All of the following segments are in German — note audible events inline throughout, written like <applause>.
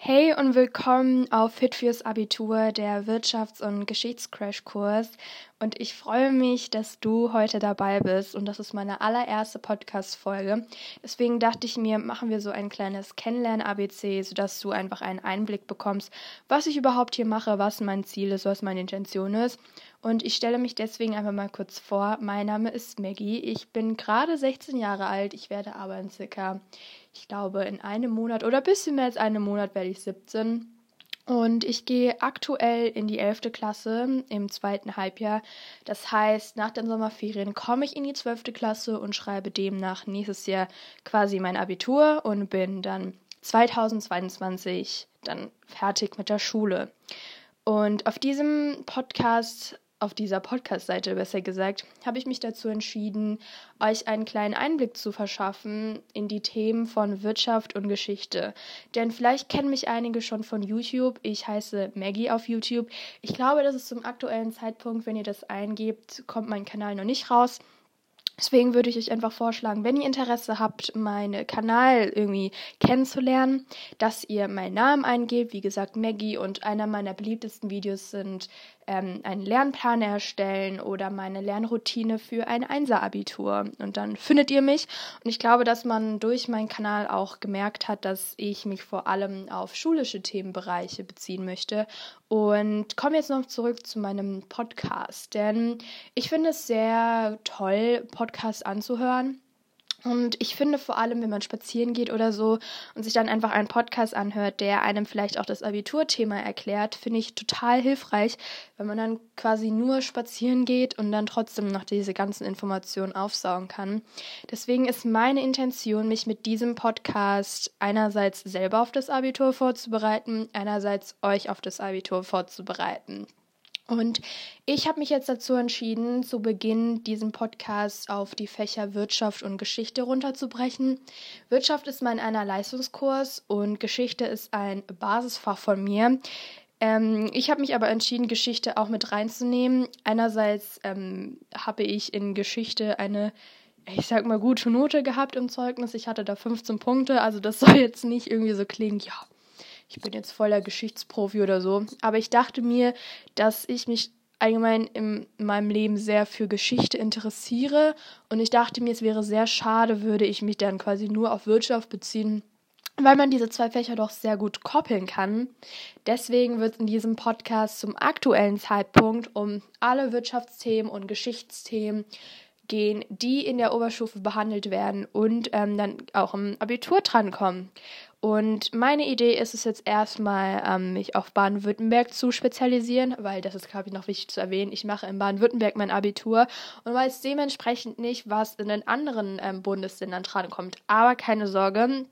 Hey und willkommen auf Fit fürs Abitur, der Wirtschafts- und Geschichtscrashkurs. Und ich freue mich, dass du heute dabei bist. Und das ist meine allererste Podcast-Folge. Deswegen dachte ich mir, machen wir so ein kleines Kennenlernen-ABC, sodass du einfach einen Einblick bekommst, was ich überhaupt hier mache, was mein Ziel ist, was meine Intention ist. Und ich stelle mich deswegen einfach mal kurz vor. Mein Name ist Maggie. Ich bin gerade 16 Jahre alt. Ich werde aber in circa, ich glaube, in einem Monat oder ein bisschen mehr als einem Monat werde ich 17. Und ich gehe aktuell in die 11. Klasse im zweiten Halbjahr. Das heißt, nach den Sommerferien komme ich in die 12. Klasse und schreibe demnach nächstes Jahr quasi mein Abitur und bin dann 2022 dann fertig mit der Schule. Und auf diesem Podcast auf dieser Podcast-Seite besser gesagt, habe ich mich dazu entschieden, euch einen kleinen Einblick zu verschaffen in die Themen von Wirtschaft und Geschichte. Denn vielleicht kennen mich einige schon von YouTube. Ich heiße Maggie auf YouTube. Ich glaube, dass es zum aktuellen Zeitpunkt, wenn ihr das eingebt, kommt mein Kanal noch nicht raus. Deswegen würde ich euch einfach vorschlagen, wenn ihr Interesse habt, meinen Kanal irgendwie kennenzulernen, dass ihr meinen Namen eingebt. Wie gesagt, Maggie und einer meiner beliebtesten Videos sind ähm, einen Lernplan erstellen oder meine Lernroutine für ein Einser-Abitur. Und dann findet ihr mich. Und ich glaube, dass man durch meinen Kanal auch gemerkt hat, dass ich mich vor allem auf schulische Themenbereiche beziehen möchte. Und komme jetzt noch zurück zu meinem Podcast. Denn ich finde es sehr toll, Podcasts anzuhören. Und ich finde vor allem, wenn man spazieren geht oder so und sich dann einfach einen Podcast anhört, der einem vielleicht auch das Abiturthema erklärt, finde ich total hilfreich, wenn man dann quasi nur spazieren geht und dann trotzdem noch diese ganzen Informationen aufsaugen kann. Deswegen ist meine Intention, mich mit diesem Podcast einerseits selber auf das Abitur vorzubereiten, einerseits euch auf das Abitur vorzubereiten. Und ich habe mich jetzt dazu entschieden, zu Beginn diesen Podcast auf die Fächer Wirtschaft und Geschichte runterzubrechen. Wirtschaft ist mein einer Leistungskurs und Geschichte ist ein Basisfach von mir. Ähm, ich habe mich aber entschieden, Geschichte auch mit reinzunehmen. Einerseits ähm, habe ich in Geschichte eine ich sag mal, gute Note gehabt im Zeugnis. Ich hatte da 15 Punkte, also das <laughs> soll jetzt nicht irgendwie so klingen, ja, ich bin jetzt voller Geschichtsprofi oder so. Aber ich dachte mir, dass ich mich allgemein in meinem Leben sehr für Geschichte interessiere. Und ich dachte mir, es wäre sehr schade, würde ich mich dann quasi nur auf Wirtschaft beziehen, weil man diese zwei Fächer doch sehr gut koppeln kann. Deswegen wird es in diesem Podcast zum aktuellen Zeitpunkt um alle Wirtschaftsthemen und Geschichtsthemen gehen, die in der Oberstufe behandelt werden und ähm, dann auch im Abitur drankommen. Und meine Idee ist es jetzt erstmal, ähm, mich auf Baden-Württemberg zu spezialisieren, weil das ist, glaube ich, noch wichtig zu erwähnen. Ich mache in Baden-Württemberg mein Abitur und weiß dementsprechend nicht, was in den anderen ähm, Bundesländern drankommt. Aber keine Sorge.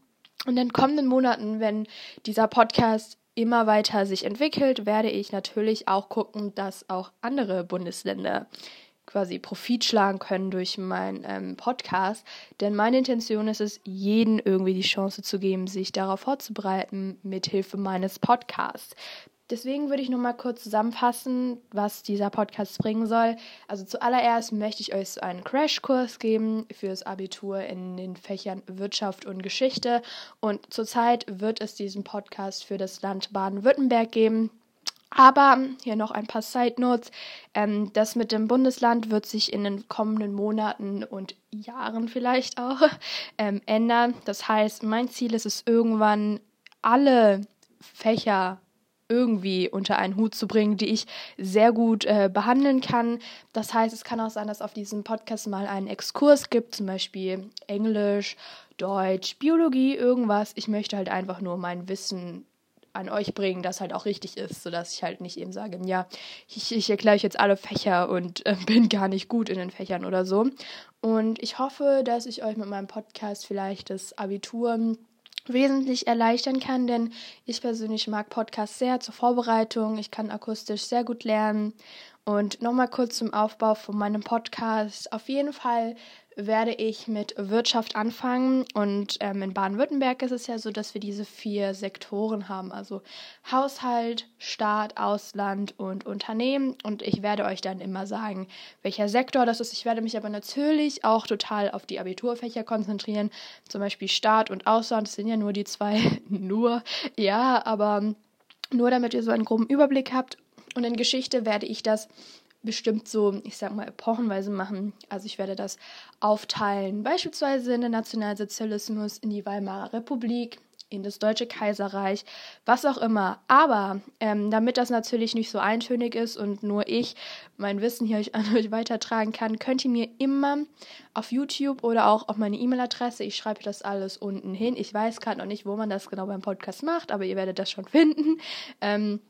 In den kommenden Monaten, wenn dieser Podcast immer weiter sich entwickelt, werde ich natürlich auch gucken, dass auch andere Bundesländer quasi Profit schlagen können durch meinen ähm, Podcast. Denn meine Intention ist es, jeden irgendwie die Chance zu geben, sich darauf vorzubereiten, mithilfe meines Podcasts. Deswegen würde ich nochmal kurz zusammenfassen, was dieser Podcast bringen soll. Also zuallererst möchte ich euch so einen Crashkurs geben fürs Abitur in den Fächern Wirtschaft und Geschichte. Und zurzeit wird es diesen Podcast für das Land Baden-Württemberg geben. Aber hier noch ein paar Side Notes. Ähm, das mit dem Bundesland wird sich in den kommenden Monaten und Jahren vielleicht auch <laughs> ähm, ändern. Das heißt, mein Ziel ist es irgendwann, alle Fächer irgendwie unter einen Hut zu bringen, die ich sehr gut äh, behandeln kann. Das heißt, es kann auch sein, dass auf diesem Podcast mal einen Exkurs gibt, zum Beispiel Englisch, Deutsch, Biologie, irgendwas. Ich möchte halt einfach nur mein Wissen an euch bringen, das halt auch richtig ist, sodass ich halt nicht eben sage, ja, ich, ich erkläre euch jetzt alle Fächer und äh, <laughs> bin gar nicht gut in den Fächern oder so. Und ich hoffe, dass ich euch mit meinem Podcast vielleicht das Abitur wesentlich erleichtern kann, denn ich persönlich mag Podcasts sehr zur Vorbereitung. Ich kann akustisch sehr gut lernen. Und nochmal kurz zum Aufbau von meinem Podcast. Auf jeden Fall werde ich mit Wirtschaft anfangen. Und ähm, in Baden-Württemberg ist es ja so, dass wir diese vier Sektoren haben, also Haushalt, Staat, Ausland und Unternehmen. Und ich werde euch dann immer sagen, welcher Sektor das ist. Ich werde mich aber natürlich auch total auf die Abiturfächer konzentrieren, zum Beispiel Staat und Ausland. Das sind ja nur die zwei, <laughs> nur, ja, aber nur damit ihr so einen groben Überblick habt. Und in Geschichte werde ich das bestimmt so, ich sag mal, epochenweise machen. Also ich werde das aufteilen, beispielsweise in den Nationalsozialismus, in die Weimarer Republik, in das Deutsche Kaiserreich, was auch immer. Aber ähm, damit das natürlich nicht so eintönig ist und nur ich mein Wissen hier euch <laughs> an euch weitertragen kann, könnt ihr mir immer auf YouTube oder auch auf meine E-Mail-Adresse, ich schreibe das alles unten hin. Ich weiß gerade noch nicht, wo man das genau beim Podcast macht, aber ihr werdet das schon <laughs> finden. Ähm,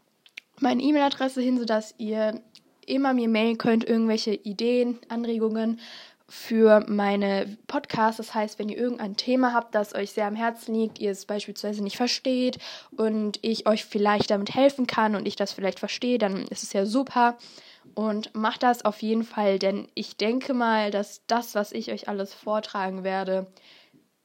meine E-Mail-Adresse hin, sodass ihr immer mir mailen könnt, irgendwelche Ideen, Anregungen für meine Podcasts. Das heißt, wenn ihr irgendein Thema habt, das euch sehr am Herzen liegt, ihr es beispielsweise nicht versteht und ich euch vielleicht damit helfen kann und ich das vielleicht verstehe, dann ist es ja super. Und macht das auf jeden Fall, denn ich denke mal, dass das, was ich euch alles vortragen werde,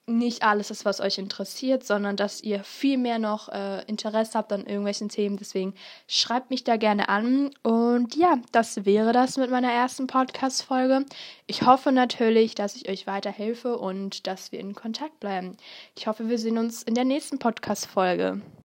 nicht alles ist, was euch interessiert, sondern dass ihr viel mehr noch äh, Interesse habt an irgendwelchen Themen. Deswegen schreibt mich da gerne an. Und ja, das wäre das mit meiner ersten Podcast-Folge. Ich hoffe natürlich, dass ich euch weiterhelfe und dass wir in Kontakt bleiben. Ich hoffe, wir sehen uns in der nächsten Podcast-Folge.